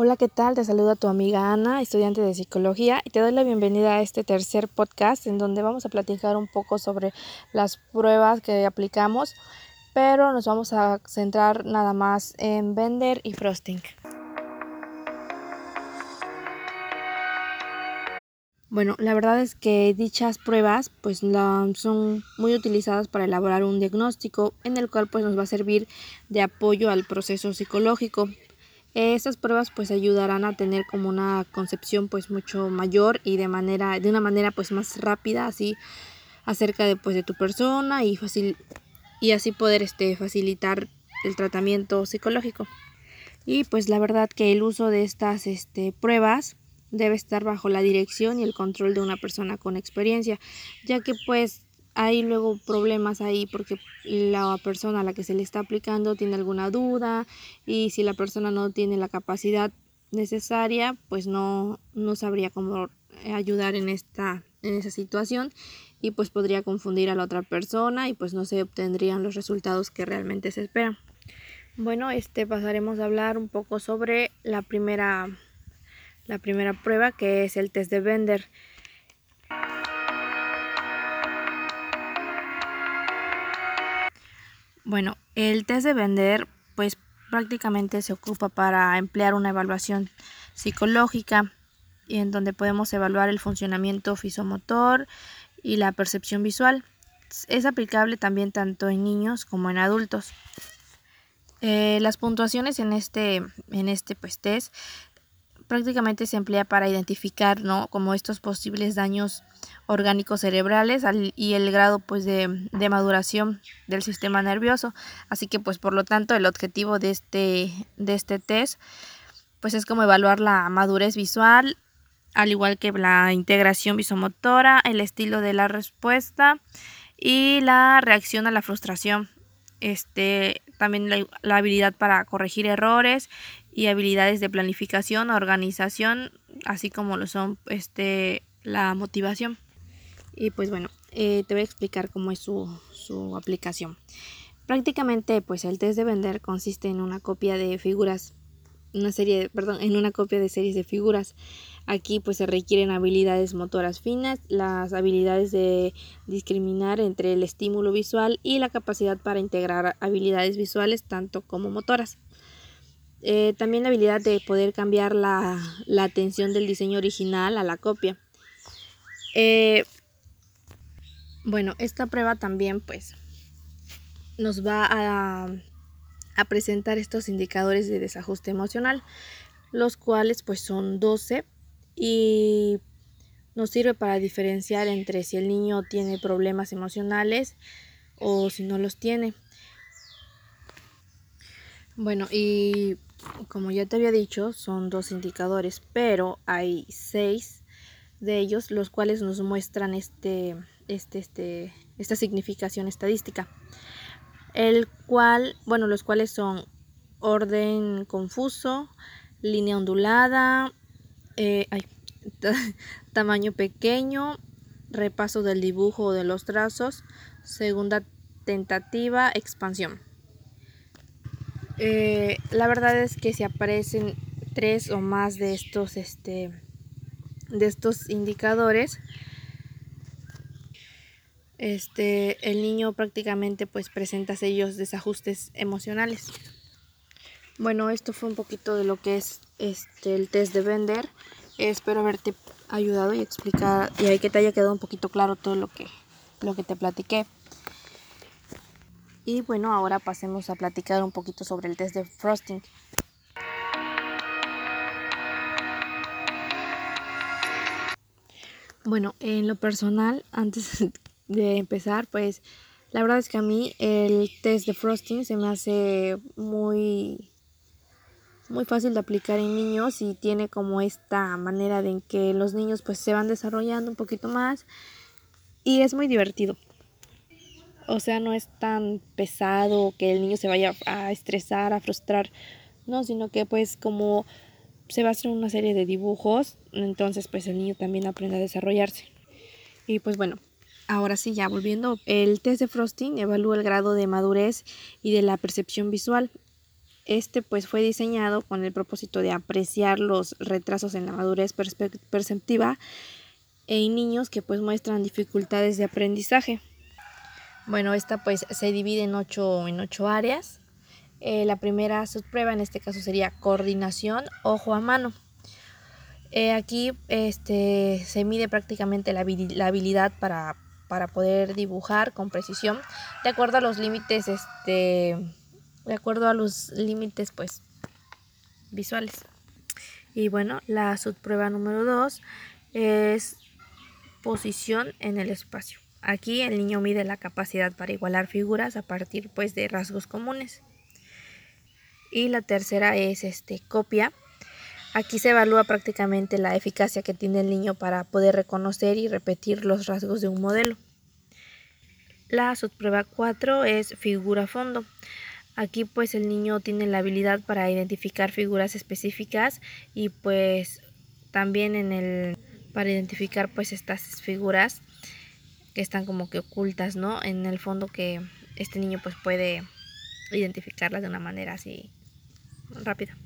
Hola, ¿qué tal? Te saluda tu amiga Ana, estudiante de psicología, y te doy la bienvenida a este tercer podcast en donde vamos a platicar un poco sobre las pruebas que aplicamos, pero nos vamos a centrar nada más en Bender y Frosting. Bueno, la verdad es que dichas pruebas pues son muy utilizadas para elaborar un diagnóstico en el cual pues nos va a servir de apoyo al proceso psicológico. Estas pruebas pues ayudarán a tener como una concepción pues mucho mayor y de manera de una manera pues más rápida así acerca de pues de tu persona y fácil y así poder este facilitar el tratamiento psicológico. Y pues la verdad que el uso de estas este, pruebas debe estar bajo la dirección y el control de una persona con experiencia, ya que pues hay luego problemas ahí porque la persona a la que se le está aplicando tiene alguna duda y si la persona no tiene la capacidad necesaria, pues no, no sabría cómo ayudar en esta en esa situación y pues podría confundir a la otra persona y pues no se obtendrían los resultados que realmente se esperan. Bueno, este pasaremos a hablar un poco sobre la primera la primera prueba que es el test de Bender. Bueno, el test de vender pues prácticamente se ocupa para emplear una evaluación psicológica en donde podemos evaluar el funcionamiento fisomotor y la percepción visual. Es aplicable también tanto en niños como en adultos. Eh, las puntuaciones en este, en este pues, test prácticamente se emplea para identificar ¿no? como estos posibles daños orgánicos cerebrales y el grado pues de, de, maduración del sistema nervioso así que pues por lo tanto el objetivo de este de este test pues es como evaluar la madurez visual al igual que la integración visomotora el estilo de la respuesta y la reacción a la frustración este también la, la habilidad para corregir errores y habilidades de planificación, organización, así como lo son este, la motivación. Y pues bueno, eh, te voy a explicar cómo es su, su aplicación. Prácticamente pues el test de vender consiste en una copia de figuras, una serie, perdón, en una copia de series de figuras. Aquí pues se requieren habilidades motoras finas, las habilidades de discriminar entre el estímulo visual y la capacidad para integrar habilidades visuales tanto como motoras. Eh, también la habilidad de poder cambiar la, atención del diseño original a la copia. Eh, bueno, esta prueba también pues nos va a, a, presentar estos indicadores de desajuste emocional, los cuales pues son 12 y nos sirve para diferenciar entre si el niño tiene problemas emocionales o si no los tiene. Bueno, y como ya te había dicho, son dos indicadores, pero hay seis de ellos los cuales nos muestran este, este, este, esta significación estadística. El cual, bueno, los cuales son orden confuso, línea ondulada, eh, tamaño pequeño, repaso del dibujo o de los trazos, segunda tentativa, expansión. Eh, la verdad es que si aparecen tres o más de estos, este, de estos indicadores, este, el niño prácticamente pues presenta sellos desajustes emocionales. Bueno, esto fue un poquito de lo que es este, el test de Bender. Espero haberte ayudado y explicar y que te haya quedado un poquito claro todo lo que, lo que te platiqué. Y bueno, ahora pasemos a platicar un poquito sobre el test de frosting. Bueno, en lo personal, antes de empezar, pues la verdad es que a mí el test de frosting se me hace muy muy fácil de aplicar en niños y tiene como esta manera de en que los niños pues se van desarrollando un poquito más y es muy divertido. O sea, no es tan pesado que el niño se vaya a estresar, a frustrar, no, sino que pues como se va a hacer una serie de dibujos, entonces pues el niño también aprende a desarrollarse. Y pues bueno, ahora sí, ya volviendo, el test de Frosting evalúa el grado de madurez y de la percepción visual. Este pues fue diseñado con el propósito de apreciar los retrasos en la madurez perceptiva en niños que pues muestran dificultades de aprendizaje. Bueno, esta pues se divide en ocho, en ocho áreas. Eh, la primera subprueba en este caso sería coordinación ojo a mano. Eh, aquí este, se mide prácticamente la, habilidad para, para, poder dibujar con precisión de acuerdo a los límites este, de acuerdo a los límites pues visuales. Y bueno, la subprueba número 2 es posición en el espacio. Aquí el niño mide la capacidad para igualar figuras a partir pues de rasgos comunes. Y la tercera es este copia. Aquí se evalúa prácticamente la eficacia que tiene el niño para poder reconocer y repetir los rasgos de un modelo. La subprueba 4 es figura fondo. Aquí pues el niño tiene la habilidad para identificar figuras específicas y pues también en el para identificar pues estas figuras están como que ocultas, ¿no? En el fondo que este niño pues puede identificarlas de una manera así rápida.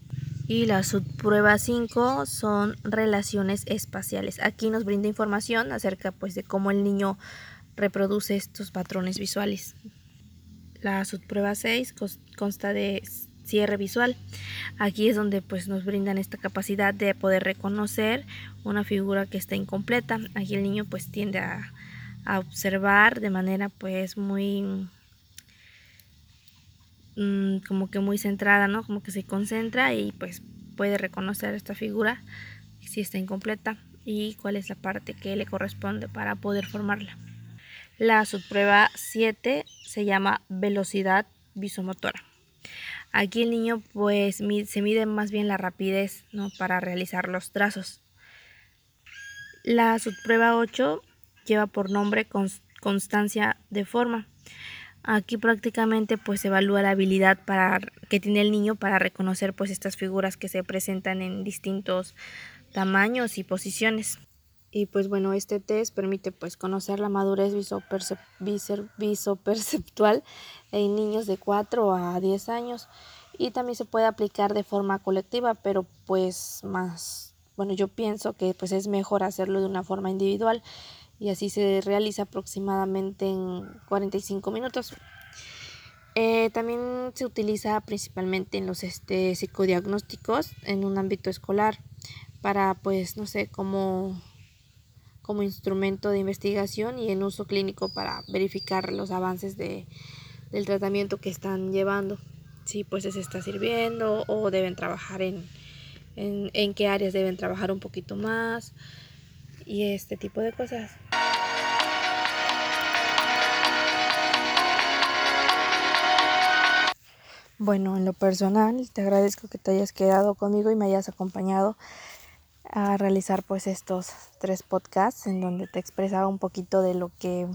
Y la subprueba 5 son relaciones espaciales. Aquí nos brinda información acerca pues de cómo el niño reproduce estos patrones visuales. La subprueba 6 consta de cierre visual. Aquí es donde pues nos brindan esta capacidad de poder reconocer una figura que está incompleta. Aquí el niño pues tiende a, observar de manera pues muy mm, como que muy centrada, ¿no? Como que se concentra y pues puede reconocer esta figura si está incompleta y cuál es la parte que le corresponde para poder formarla. La subprueba 7 se llama velocidad visomotora. Aquí el niño pues se mide más bien la rapidez ¿no? para realizar los trazos. La subprueba 8 lleva por nombre constancia de forma. Aquí prácticamente pues evalúa la habilidad para, que tiene el niño para reconocer pues estas figuras que se presentan en distintos tamaños y posiciones. Y pues bueno, este test permite pues conocer la madurez visoperceptual en niños de 4 a 10 años y también se puede aplicar de forma colectiva, pero pues más, bueno, yo pienso que pues es mejor hacerlo de una forma individual y así se realiza aproximadamente en 45 minutos. Eh, también se utiliza principalmente en los este, psicodiagnósticos en un ámbito escolar para pues no sé cómo como instrumento de investigación y en uso clínico para verificar los avances de, del tratamiento que están llevando. Si pues se está sirviendo o deben trabajar en, en, en qué áreas deben trabajar un poquito más y este tipo de cosas. Bueno, en lo personal, te agradezco que te hayas quedado conmigo y me hayas acompañado a realizar pues estos tres podcasts en donde te expresaba un poquito de lo que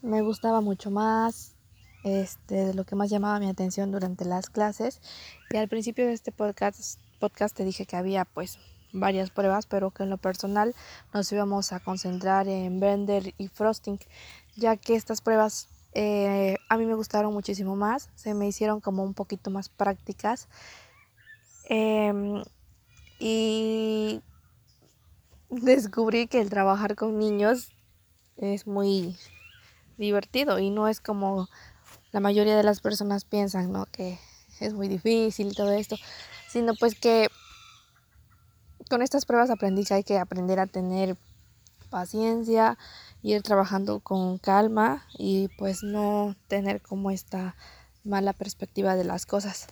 me gustaba mucho más, este, de lo que más llamaba mi atención durante las clases. Y al principio de este podcast, podcast te dije que había pues varias pruebas, pero que en lo personal nos íbamos a concentrar en Blender y Frosting, ya que estas pruebas eh, a mí me gustaron muchísimo más, se me hicieron como un poquito más prácticas. Em, y descubrí que el trabajar con niños es muy divertido y no es como la mayoría de las personas piensan, ¿no? Que es muy difícil y todo esto, sino pues que con estas pruebas aprendí que hay que aprender a tener paciencia, ir trabajando con calma y pues no tener como esta mala perspectiva de las cosas.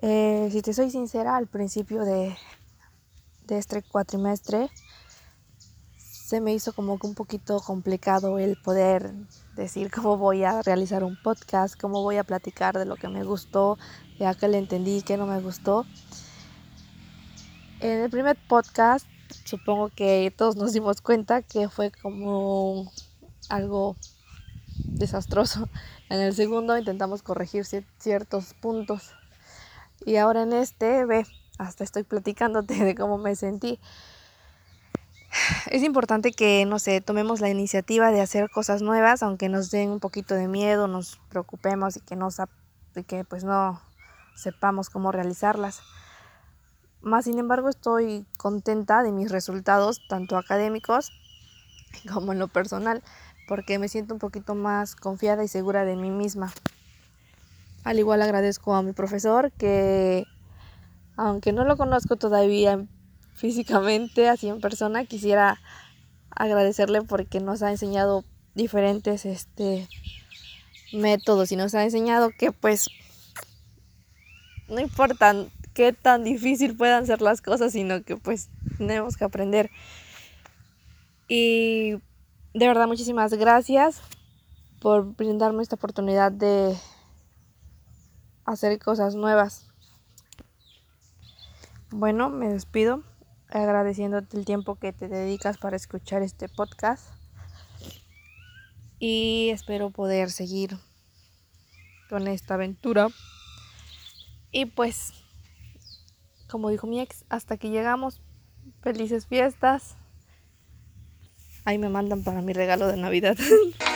Eh, si te soy sincera, al principio de, de este cuatrimestre se me hizo como que un poquito complicado el poder decir cómo voy a realizar un podcast, cómo voy a platicar de lo que me gustó, ya que le entendí que no me gustó. En el primer podcast supongo que todos nos dimos cuenta que fue como algo desastroso. En el segundo intentamos corregir ciertos puntos y ahora en este, ve, hasta estoy platicándote de cómo me sentí. Es importante que, no sé, tomemos la iniciativa de hacer cosas nuevas, aunque nos den un poquito de miedo, nos preocupemos y que que pues no sepamos cómo realizarlas. Más sin embargo estoy contenta de mis resultados, tanto académicos como en lo personal, porque me siento un poquito más confiada y segura de mí misma. Al igual agradezco a mi profesor que, aunque no lo conozco todavía físicamente, así en persona, quisiera agradecerle porque nos ha enseñado diferentes este, métodos y nos ha enseñado que pues no importa qué tan difícil puedan ser las cosas, sino que pues tenemos que aprender. Y de verdad muchísimas gracias por brindarme esta oportunidad de hacer cosas nuevas. Bueno, me despido agradeciéndote el tiempo que te dedicas para escuchar este podcast y espero poder seguir con esta aventura. Y pues, como dijo mi ex, hasta que llegamos, felices fiestas. Ahí me mandan para mi regalo de Navidad.